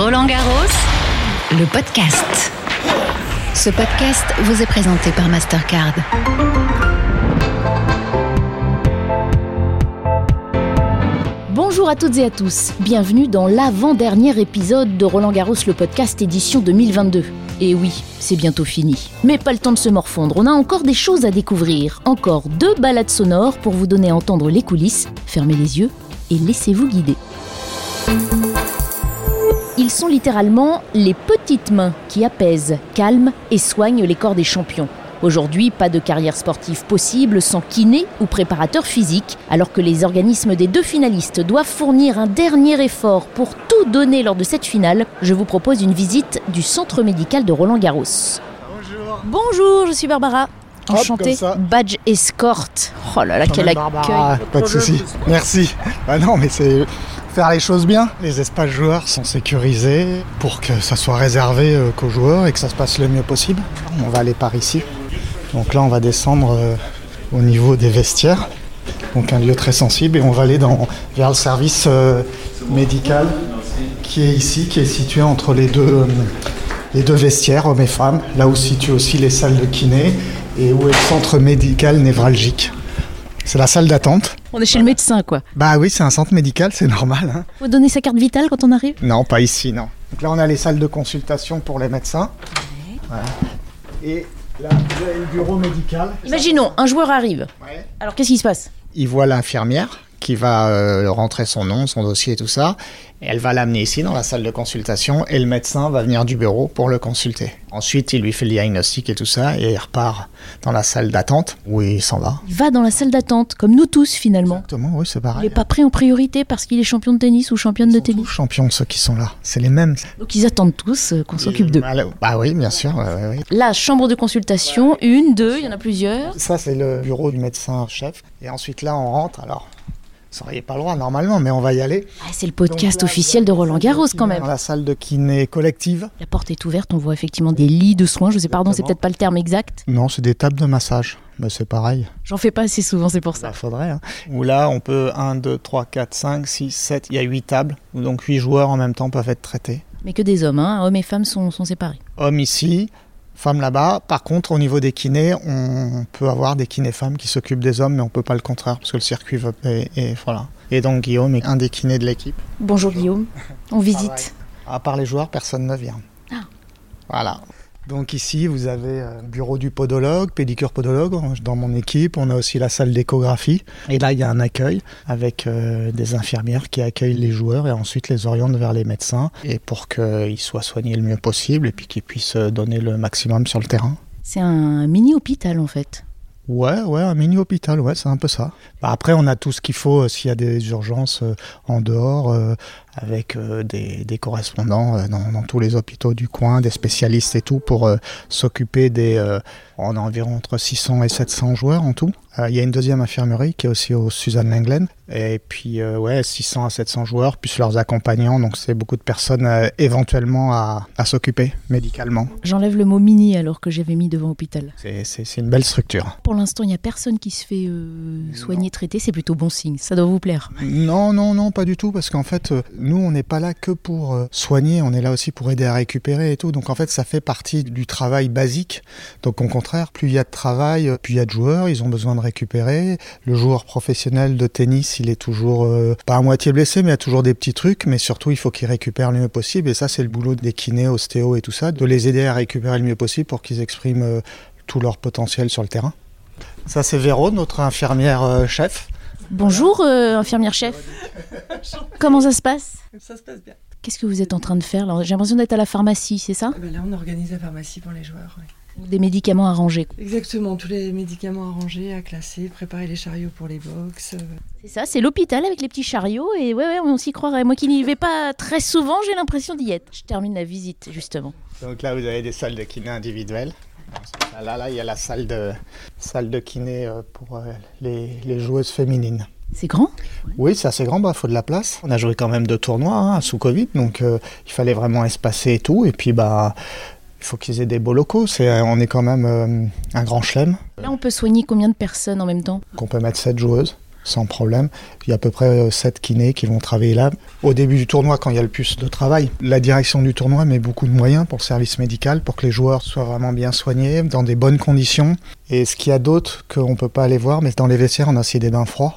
Roland Garros, le podcast. Ce podcast vous est présenté par Mastercard. Bonjour à toutes et à tous, bienvenue dans l'avant-dernier épisode de Roland Garros le podcast édition 2022. Et oui, c'est bientôt fini. Mais pas le temps de se morfondre, on a encore des choses à découvrir. Encore deux balades sonores pour vous donner à entendre les coulisses. Fermez les yeux et laissez-vous guider. Ils sont littéralement les petites mains qui apaisent, calment et soignent les corps des champions. Aujourd'hui, pas de carrière sportive possible sans kiné ou préparateur physique, alors que les organismes des deux finalistes doivent fournir un dernier effort pour tout donner lors de cette finale. Je vous propose une visite du centre médical de Roland Garros. Bonjour. Bonjour, je suis Barbara. Enchantée. Badge escorte. Oh là là, quel accueil. Barbara, pas de souci. Merci. Bah non, mais c'est faire les choses bien. Les espaces joueurs sont sécurisés pour que ça soit réservé euh, qu'aux joueurs et que ça se passe le mieux possible. On va aller par ici. Donc là, on va descendre euh, au niveau des vestiaires. Donc un lieu très sensible et on va aller dans, vers le service euh, médical qui est ici, qui est situé entre les deux, les deux vestiaires, hommes et femmes, là où se situent aussi les salles de kiné et où est le centre médical névralgique. C'est la salle d'attente. On est chez le médecin, quoi. Bah oui, c'est un centre médical, c'est normal. hein. Faut donner sa carte vitale quand on arrive Non, pas ici, non. Donc là, on a les salles de consultation pour les médecins. Voilà. Et là, vous avez le bureau médical. Imaginons, un joueur arrive. Ouais. Alors qu'est-ce qui se passe? Il voit l'infirmière qui va euh, rentrer son nom, son dossier et tout ça. Elle va l'amener ici dans la salle de consultation et le médecin va venir du bureau pour le consulter. Ensuite, il lui fait le diagnostic et tout ça et il repart dans la salle d'attente où il s'en va. Il va dans la salle d'attente, comme nous tous finalement. Exactement, oui, c'est Il pareil. n'est pas pris en priorité parce qu'il est champion de tennis ou championne Ils de sont tous tennis. champions, ceux qui sont là. C'est les mêmes. Donc ils attendent tous euh, qu'on s'occupe d'eux. Bah, oui, bien sûr. ouais, ouais, ouais. La chambre de consultation, une, deux, il y en a plusieurs. Ça, c'est le bureau du médecin-chef. Et ensuite, là, on rentre. Alors, vous n'auriez pas le droit normalement, mais on va y aller. Ah, c'est le podcast Donc là, officiel de Roland Garros quand même. Dans la salle de kiné collective. La porte est ouverte, on voit effectivement des lits de soins. Je sais, pardon, c'est peut-être pas le terme exact. Non, c'est des tables de massage. Mais c'est pareil. J'en fais pas assez souvent, c'est pour ça. Ça faudrait. Hein. Où là, on peut 1, 2, 3, 4, 5, 6, 7. Il y a 8 tables. Donc 8 joueurs en même temps peuvent être traités. Mais que des hommes, hein. hommes et femmes sont, sont séparés. Hommes ici, femmes là-bas. Par contre, au niveau des kinés, on peut avoir des kinés femmes qui s'occupent des hommes, mais on peut pas le contraire parce que le circuit va. Et, et voilà. Et donc Guillaume est un des kinés de l'équipe. Bonjour Guillaume, on visite. À part les joueurs, personne ne vient. Ah. Voilà. Donc ici, vous avez euh, bureau du podologue, pédicure podologue. Dans mon équipe, on a aussi la salle d'échographie. Et là, il y a un accueil avec euh, des infirmières qui accueillent les joueurs et ensuite les orientent vers les médecins et pour qu'ils soient soignés le mieux possible et puis qu'ils puissent euh, donner le maximum sur le terrain. C'est un mini hôpital en fait. Ouais, ouais, un mini hôpital, ouais, c'est un peu ça. Bah, après, on a tout ce qu'il faut euh, s'il y a des urgences euh, en dehors, euh, avec euh, des, correspondants dans, tous les hôpitaux du coin, des spécialistes et tout, pour s'occuper des. on a environ entre 600 et 700 joueurs en tout. Euh, Il y a une deuxième infirmerie qui est aussi au Suzanne Lenglen. Et puis, euh, ouais, 600 à 700 joueurs, plus leurs accompagnants. Donc, c'est beaucoup de personnes euh, éventuellement à, à s'occuper médicalement. J'enlève le mot mini alors que j'avais mis devant hôpital. C'est- une belle structure. Pour l'instant, il n'y a personne qui se fait euh, soigner, traiter, c'est plutôt bon signe, ça doit vous plaire. Non, non, non, pas du tout, parce qu'en fait, nous, on n'est pas là que pour soigner, on est là aussi pour aider à récupérer et tout. Donc en fait, ça fait partie du travail basique. Donc au contraire, plus il y a de travail, plus il y a de joueurs, ils ont besoin de récupérer. Le joueur professionnel de tennis, il est toujours euh, pas à moitié blessé, mais il y a toujours des petits trucs, mais surtout, il faut qu'il récupère le mieux possible. Et ça, c'est le boulot des kinés, ostéos et tout ça, de les aider à récupérer le mieux possible pour qu'ils expriment euh, tout leur potentiel sur le terrain. Ça, c'est Véro, notre infirmière euh, chef. Bonjour, euh, infirmière chef. Comment ça se passe? Ça se passe bien. Qu'est-ce que vous êtes en train de faire J'ai l'impression d'être à la pharmacie, c'est ça? Eh ben là, on organise la pharmacie pour les joueurs. Des médicaments à ranger. Exactement, tous les médicaments à ranger, à classer, préparer les chariots pour les box. C'est ça, c'est l'hôpital avec les petits chariots et ouais, ouais, on s'y croirait. Moi qui n'y vais pas très souvent, j'ai l'impression d'y être. Je termine la visite justement. Donc là, vous avez des salles de kiné individuelles. Là, là, il y a la salle de, salle de kiné euh, pour euh, les, les joueuses féminines. C'est grand? Oui, c'est assez grand, il faut de la place. On a joué quand même deux tournois hein, sous Covid, donc euh, il fallait vraiment espacer et tout. Et puis, bah, il faut qu'ils aient des beaux locaux. C'est, euh, on est quand même euh, un grand chelem, Là, on peut soigner combien de personnes en même temps? Qu'on peut mettre sept joueuses. Sans problème. Il y a à peu près 7 kinés qui vont travailler là. Au début du tournoi, quand il y a le plus de travail, la direction du tournoi met beaucoup de moyens pour le service médical, pour que les joueurs soient vraiment bien soignés, dans des bonnes conditions. Et ce qu'il y a d'autre qu'on ne peut pas aller voir, mais dans les vestiaires, on a aussi des bains froids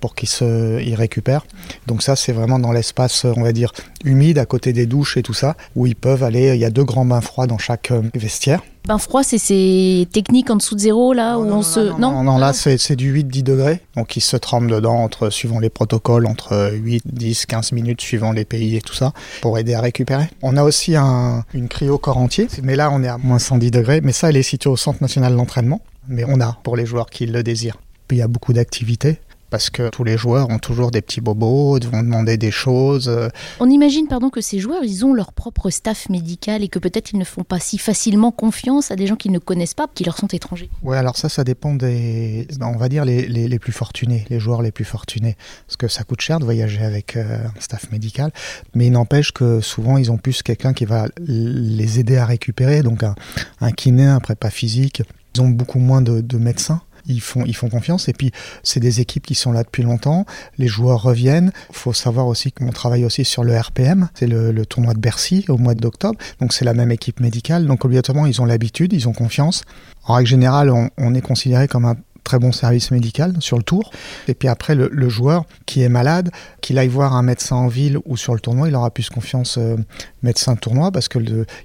pour qu'ils se, récupèrent. Donc ça, c'est vraiment dans l'espace, on va dire, humide, à côté des douches et tout ça, où ils peuvent aller. Il y a deux grands bains froids dans chaque euh, vestiaire. Bain froid, c'est ces techniques en dessous de zéro, là, non, où non, on se... Non, non, là, c'est du 8-10 degrés. Donc, ils se trempent dedans, entre, suivant les protocoles, entre 8, 10, 15 minutes, suivant les pays et tout ça, pour aider à récupérer. On a aussi un, une cryo corps entier, mais là, on est à moins 110 degrés. Mais ça, elle est située au Centre national d'entraînement. Mais on a pour les joueurs qui le désirent. Puis, il y a beaucoup d'activités parce que tous les joueurs ont toujours des petits bobos, vont demander des choses. On imagine pardon que ces joueurs, ils ont leur propre staff médical et que peut-être ils ne font pas si facilement confiance à des gens qu'ils ne connaissent pas, qui leur sont étrangers. Ouais, alors ça, ça dépend des, ben, on va dire les, les, les, plus fortunés, les joueurs les plus fortunés, parce que ça coûte cher de voyager avec euh, un staff médical, mais il n'empêche que souvent ils ont plus quelqu'un qui va les aider à récupérer, donc un, un kiné, un prépa physique. Ils ont beaucoup moins de, de médecins ils font, ils font confiance. Et puis, c'est des équipes qui sont là depuis longtemps. Les joueurs reviennent. Il faut savoir aussi qu'on travaille aussi sur le RPM. C'est le, tournoi de Bercy au mois d'octobre. Donc, c'est la même équipe médicale. Donc, obligatoirement, ils ont l'habitude, ils ont confiance. En règle générale, on, est considéré comme un très bon service médical sur le tour. Et puis après, le, joueur qui est malade, qu'il aille voir un médecin en ville ou sur le tournoi, il aura plus confiance euh, médecin tournoi parce que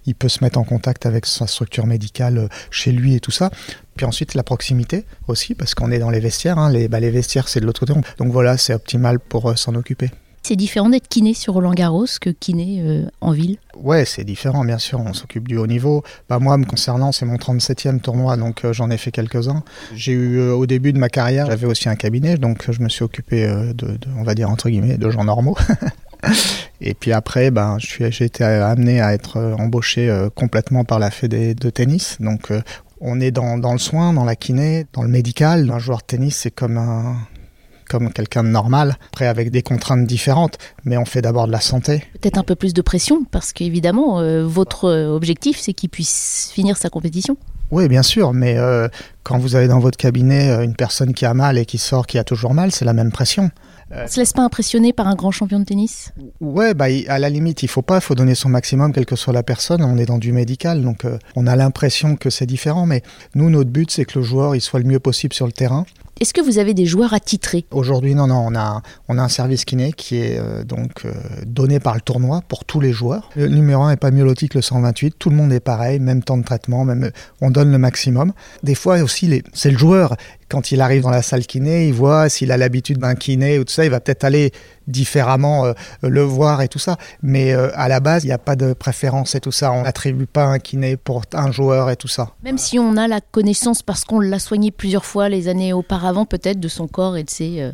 il peut se mettre en contact avec sa structure médicale euh, chez lui et tout ça. Puis ensuite, la proximité aussi, parce qu'on est dans les vestiaires. Hein. Les, bah, les vestiaires, c'est de l'autre côté. Donc voilà, c'est optimal pour euh, s'en occuper. C'est différent d'être kiné sur Roland Garros que kiné euh, en ville? Ouais, c'est différent, bien sûr. On s'occupe du haut niveau. Bah, moi, me concernant, c'est mon 37e tournoi, donc euh, j'en ai fait quelques-uns. J'ai eu, euh, au début de ma carrière, j'avais aussi un cabinet, donc je me suis occupé de, de, on va dire, entre guillemets, de gens normaux. Et puis après, ben, j'ai été amené à être embauché complètement par la Fédé de tennis. Donc, on est dans, dans le soin, dans la kiné, dans le médical. Un joueur de tennis, c'est comme un, comme quelqu'un de normal, après avec des contraintes différentes, mais on fait d'abord de la santé. Peut-être un peu plus de pression, parce qu'évidemment, euh, votre objectif, c'est qu'il puisse finir sa compétition. Oui, bien sûr, mais euh, quand vous avez dans votre cabinet une personne qui a mal et qui sort, qui a toujours mal, c'est la même pression. Euh, se laisse pas impressionner par un grand champion de tennis? Ouais, bah, à la limite, il faut pas, il faut donner son maximum, quelle que soit la personne. On est dans du médical, donc euh, on a l'impression que c'est différent, mais nous, notre but, c'est que le joueur il soit le mieux possible sur le terrain. Est-ce que vous avez des joueurs attitrés Aujourd'hui, non, non, on a, on a un service kiné qui est euh, donc euh, donné par le tournoi pour tous les joueurs. Le numéro 1 est pas mieux que le 128, tout le monde est pareil, même temps de traitement, même on donne le maximum. Des fois aussi, c'est le joueur quand il arrive dans la salle kiné, il voit s'il a l'habitude d'un kiné ou tout ça, il va peut-être aller différemment euh, le voir et tout ça. Mais euh, à la base, il n'y a pas de préférence et tout ça. On n'attribue pas un kiné pour un joueur et tout ça. Même si on a la connaissance parce qu'on l'a soigné plusieurs fois les années auparavant, peut-être de son corps et de ses, euh,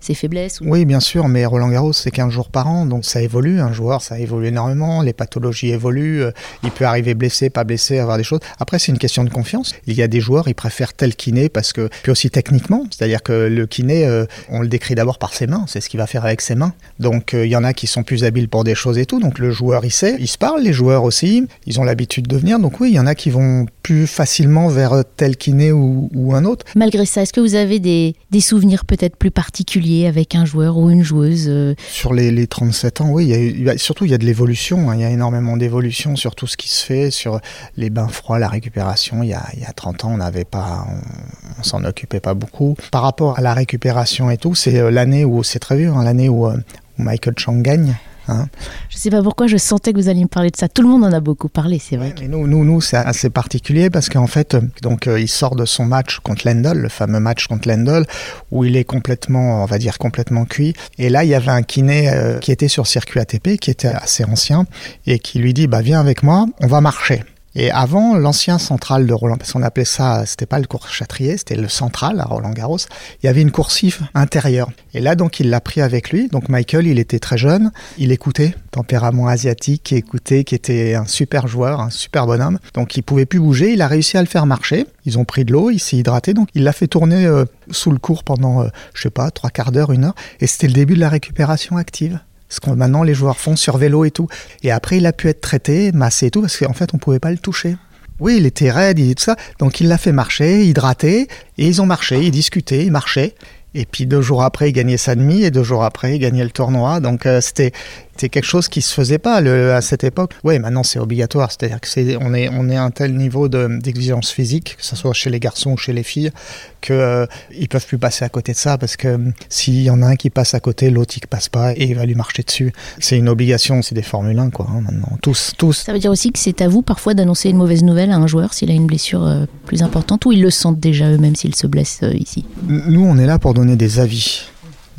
ses faiblesses. Ou... Oui, bien sûr, mais Roland Garros, c'est 15 jours par an, donc ça évolue. Un joueur, ça évolue énormément. Les pathologies évoluent. Il peut arriver blessé, pas blessé, avoir des choses. Après, c'est une question de confiance. Il y a des joueurs, ils préfèrent tel kiné parce que, puis aussi techniquement, c'est-à-dire que le kiné, on le décrit d'abord par ses mains. C'est ce qu'il va faire avec ses mains. Donc il euh, y en a qui sont plus habiles pour des choses et tout. Donc le joueur il sait, il se parle, les joueurs aussi, ils ont l'habitude de venir. Donc oui, il y en a qui vont plus facilement vers tel kiné ou, ou un autre. Malgré ça, est-ce que vous avez des, des souvenirs peut-être plus particuliers avec un joueur ou une joueuse euh... Sur les, les, 37 ans, oui, il y a, surtout il y a de l'évolution. Hein. Il y a énormément d'évolution sur tout ce qui se fait, sur les bains froids, la récupération. Il y a, il y a 30 ans, on n'avait pas, on, on s'en occupait pas beaucoup. Par rapport à la récupération et tout, c'est euh, l'année où c'est très vieux, hein, l'année où euh, Michael Chang gagne. Hein. Je sais pas pourquoi je sentais que vous alliez me parler de ça. Tout le monde en a beaucoup parlé, c'est vrai. Ouais, mais nous, nous, nous c'est assez particulier parce qu'en fait, donc euh, il sort de son match contre Lendl, le fameux match contre Lendl, où il est complètement, on va dire complètement cuit. Et là, il y avait un kiné euh, qui était sur circuit ATP, qui était assez ancien, et qui lui dit, bah viens avec moi, on va marcher. Et avant, l'ancien central de Roland, parce qu'on appelait ça, c'était pas le cours Châtrier, c'était le central à Roland Garros, il y avait une coursive intérieure. Et là, donc, il l'a pris avec lui. Donc, Michael, il était très jeune, il écoutait, tempérament asiatique, qui écoutait, qui était un super joueur, un super bonhomme. Donc, il pouvait plus bouger, il a réussi à le faire marcher. Ils ont pris de l'eau, il s'est hydraté, donc il l'a fait tourner euh, sous le cours pendant, euh, je sais pas, trois quarts d'heure, une heure. Et c'était le début de la récupération active ce que maintenant les joueurs font sur vélo et tout. Et après, il a pu être traité, massé et tout, parce qu'en fait, on pouvait pas le toucher. Oui, il était raide, il tout ça. Donc, il l'a fait marcher, hydraté, et ils ont marché, ils discutaient, ils marchaient. Et puis deux jours après, il gagnait sa demi et deux jours après, il gagnait le tournoi. Donc euh, c'était c'était quelque chose qui se faisait pas à cette époque. Oui, maintenant c'est obligatoire, c'est-à-dire que c'est on est on est à un tel niveau d'exigence physique, que ce soit chez les garçons ou chez les filles, que euh, ils peuvent plus passer à côté de ça parce que euh, s'il y en a un qui passe à côté, l'autre il passe pas et il va lui marcher dessus. C'est une obligation, c'est des Formule 1 quoi. Hein, maintenant, tous tous. Ça veut dire aussi que c'est à vous parfois d'annoncer une mauvaise nouvelle à un joueur s'il a une blessure euh, plus importante ou ils le sentent déjà eux-mêmes s'ils se blessent euh, ici? Nous, on est là pour donner des avis.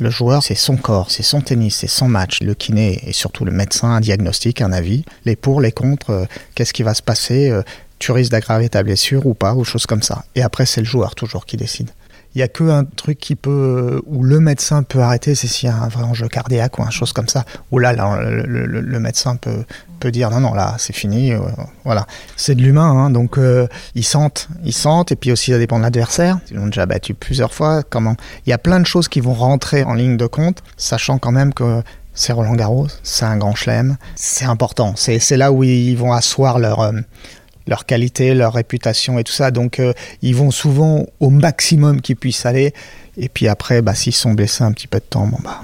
Le joueur, c'est son corps, c'est son tennis, c'est son match. Le kiné et surtout le médecin, un diagnostic, un avis. Les pour, les contre, euh, qu'est-ce qui va se passer euh, Tu risques d'aggraver ta blessure ou pas, ou choses comme ça. Et après, c'est le joueur toujours qui décide. Il y a que un truc qui peut, euh, où le médecin peut arrêter, c'est s'il y a un vrai enjeu cardiaque ou une chose comme ça. Où là, le, médecin peut, peut dire non, non, là, c'est fini. euh, voilà. C'est de l'humain, hein, donc euh, ils sentent, ils sentent, et puis aussi ça dépend de l'adversaire. Ils l'ont déjà battu plusieurs fois. Comment Il y a plein de choses qui vont rentrer en ligne de compte, sachant quand même que c'est Roland Garros, c'est un grand chelem, c'est important. C'est là où ils vont asseoir leur leur qualité, leur réputation et tout ça. Donc euh, ils vont souvent au maximum qu'ils puissent aller. Et puis après, bah, s'ils sont blessés un petit peu de temps, bon, bah,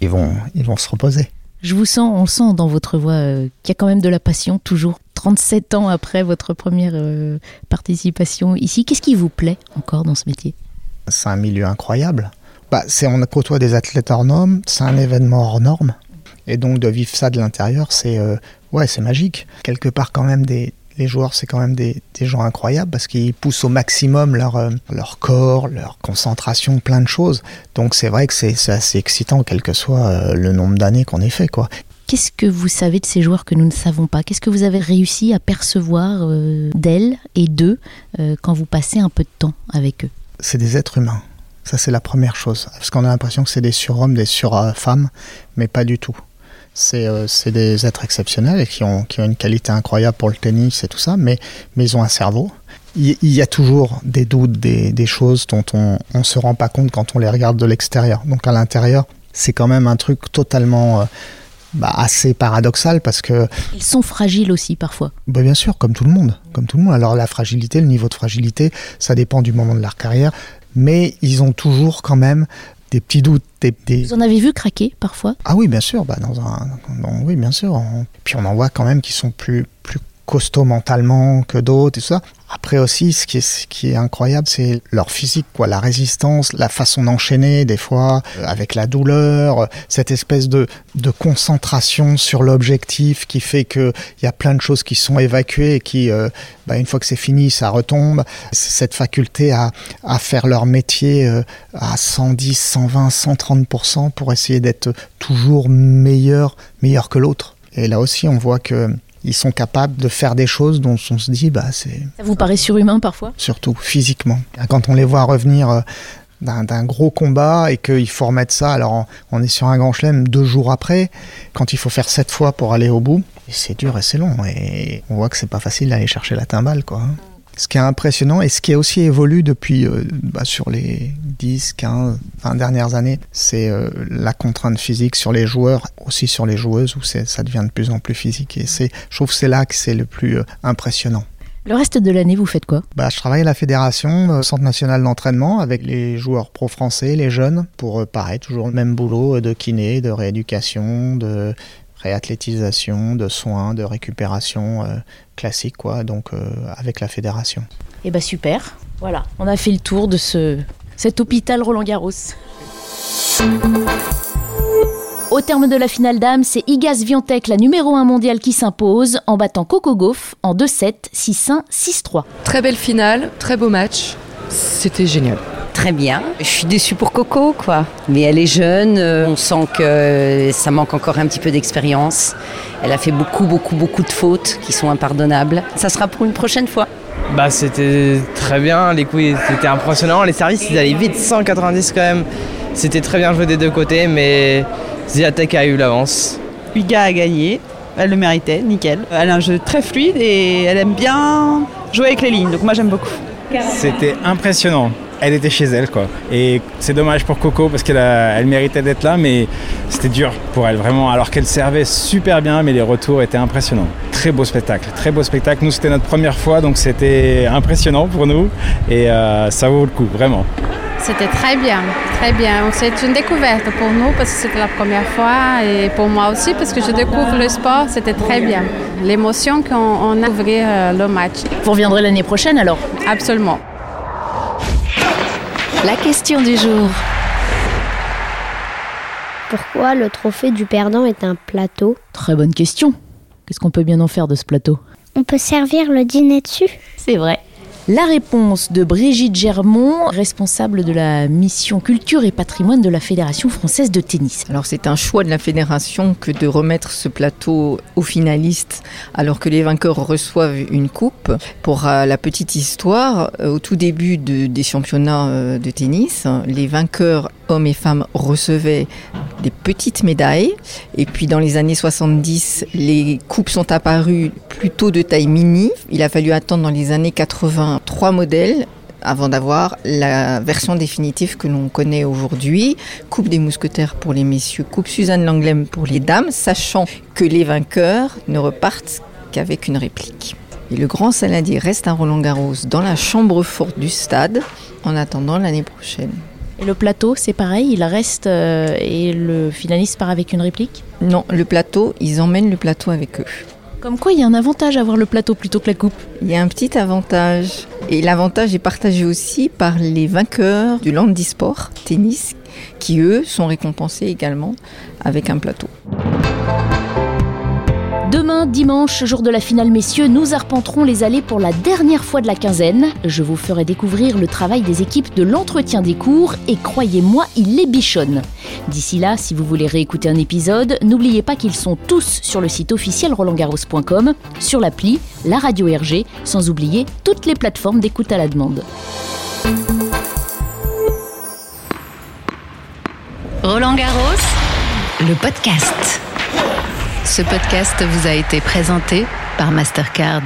ils, vont, ils vont se reposer. Je vous sens, on sent dans votre voix euh, qu'il y a quand même de la passion, toujours 37 ans après votre première euh, participation ici. Qu'est-ce qui vous plaît encore dans ce métier? C'est un milieu incroyable. Bah, c'est, on côtoie des athlètes hors normes, c'est un événement hors norme. Et donc de vivre ça de l'intérieur, c'est, euh, ouais, c'est magique. Quelque part quand même des... Les joueurs, c'est quand même des, des gens incroyables parce qu'ils poussent au maximum leur, euh, leur corps, leur concentration, plein de choses. Donc c'est vrai que c'est, c'est assez excitant, quel que soit euh, le nombre d'années qu'on ait fait. Quoi. Qu'est-ce que vous savez de ces joueurs que nous ne savons pas? Qu'est-ce que vous avez réussi à percevoir euh, d'elles et d'eux euh, quand vous passez un peu de temps avec eux? C'est des êtres humains. Ça, c'est la première chose. Parce qu'on a l'impression que c'est des surhommes, des surfemmes, mais pas du tout. C'est euh, c'est des êtres exceptionnels et qui ont, qui ont une qualité incroyable pour le tennis et tout ça, mais, mais ils ont un cerveau. Il, il y a toujours des doutes, des, des choses dont on ne se rend pas compte quand on les regarde de l'extérieur. Donc à l'intérieur, c'est quand même un truc totalement euh, bah, assez paradoxal parce que Ils sont fragiles aussi parfois. bah, bien sûr, comme tout le monde, comme tout le monde. Alors la fragilité, le niveau de fragilité, ça dépend du moment de leur carrière, mais ils ont toujours quand même des petits doutes, des, des- Vous en avez vu craquer parfois? Ah oui, bien sûr, bah dans un, dans- oui, bien sûr. On- Puis on en voit quand même qui sont plus plus costauds mentalement que d'autres et ça. Après aussi, ce qui est, ce qui est incroyable, c'est leur physique, quoi, la résistance, la façon d'enchaîner des fois, euh, avec la douleur, euh, cette espèce de, de concentration sur l'objectif qui fait que il y a plein de choses qui sont évacuées et qui, euh, bah, une fois que c'est fini, ça retombe. Cette faculté à, à faire leur métier à 110, 120, 130% pour essayer d'être toujours meilleur, meilleur que l'autre. Et là aussi, on voit que ils sont capables de faire des choses dont on se dit, bah, c'est Ça vous paraît surhumain parfois surtout physiquement. Quand on les voit revenir euh, d'un gros combat et qu'il faut remettre ça, alors on- est sur un grand chelem deux jours après, quand il faut faire sept fois pour aller au bout, c'est dur et c'est long. Et on voit que c'est pas facile d'aller chercher la timbale, quoi. Ce qui est impressionnant et ce qui a aussi évolué depuis euh, bah, sur les 10, 15, 20 dernières années, c'est euh, la contrainte physique sur les joueurs, aussi sur les joueuses, où ça devient de plus en plus physique. Et c'est, je trouve que c'est là que c'est le plus euh, impressionnant. Le reste de l'année, vous faites quoi? Bah, je travaille à la fédération, Centre national d'entraînement, avec les joueurs pro-français, les jeunes, pour pareil, toujours le même boulot de kiné, de rééducation, de réathlétisation, de soins, de récupération euh, classique, quoi, donc euh, avec la fédération. Eh ben super. Voilà, on a fait le tour de ce cet hôpital Roland Garros. Au terme de la finale d'âme, c'est Igas Viantec, la numéro 1 mondiale, qui s'impose en battant Coco Gauff en 2-7, 6-1, 6-3. Très belle finale, très beau match. C'était génial. Très bien. Je suis déçue pour Coco, quoi. Mais elle est jeune, euh, on sent que ça manque encore un petit peu d'expérience. Elle a fait beaucoup, beaucoup, beaucoup de fautes qui sont impardonnables. Ça sera pour une prochaine fois. Bah c'était très bien, les coups c'était impressionnant, les services ils allaient vite, 190 quand même. C'était très bien joué des deux côtés, mais Ziatek a eu l'avance. Uga a gagné, elle le méritait, nickel. Elle a un jeu très fluide et elle aime bien jouer avec les lignes, donc moi j'aime beaucoup. C'était impressionnant. Elle était chez elle, quoi. Et c'est dommage pour Coco parce qu'elle elle méritait d'être là, mais c'était dur pour elle, vraiment. Alors qu'elle servait super bien, mais les retours étaient impressionnants. Très beau spectacle, très beau spectacle. Nous, c'était notre première fois, donc c'était impressionnant pour nous. Et euh, ça vaut le coup, vraiment. C'était très bien, très bien. C'est une découverte pour nous parce que c'était la première fois et pour moi aussi parce que je découvre le sport, c'était très bien. L'émotion qu'on a ouvert euh, le match. Vous reviendrez l'année prochaine alors? Absolument. La question du jour. Pourquoi le trophée du perdant est un plateau? Très bonne question. Qu'est-ce qu'on peut bien en faire de ce plateau? On peut servir le dîner dessus? C'est vrai. La réponse de Brigitte Germont, responsable de la mission culture et patrimoine de la Fédération française de tennis. Alors c'est un choix de la fédération que de remettre ce plateau aux finalistes alors que les vainqueurs reçoivent une coupe. Pour euh, la petite histoire, euh, au tout début de- des championnats euh, de tennis, les vainqueurs hommes et femmes recevaient des petites médailles et puis dans les années 70, les coupes sont apparues plutôt de taille mini. Il a fallu attendre dans les années 80 trois modèles avant d'avoir la version définitive que l'on connaît aujourd'hui. Coupe des mousquetaires pour les messieurs, coupe Suzanne Langlem pour les dames, sachant que les vainqueurs ne repartent qu'avec une réplique. Et le grand saladier reste à Roland Garros dans la chambre forte du stade en attendant l'année prochaine. Et le plateau, c'est pareil, il reste euh, et le finaliste part avec une réplique Non, le plateau, ils emmènent le plateau avec eux. Comme quoi, il y a un avantage à avoir le plateau plutôt que la coupe. Il y a un petit avantage. Et l'avantage est partagé aussi par les vainqueurs du Landisport tennis, qui eux sont récompensés également avec un plateau. Demain, dimanche, jour de la finale messieurs, nous arpenterons les allées pour la dernière fois de la quinzaine. Je vous ferai découvrir le travail des équipes de l'entretien des cours et croyez-moi, il les bichonne. D'ici là, si vous voulez réécouter un épisode, n'oubliez pas qu'ils sont tous sur le site officiel rolandgarros.com, sur l'appli, la radio RG, sans oublier toutes les plateformes d'écoute à la demande. Roland Garros, le podcast. Ce podcast vous a été présenté par Mastercard.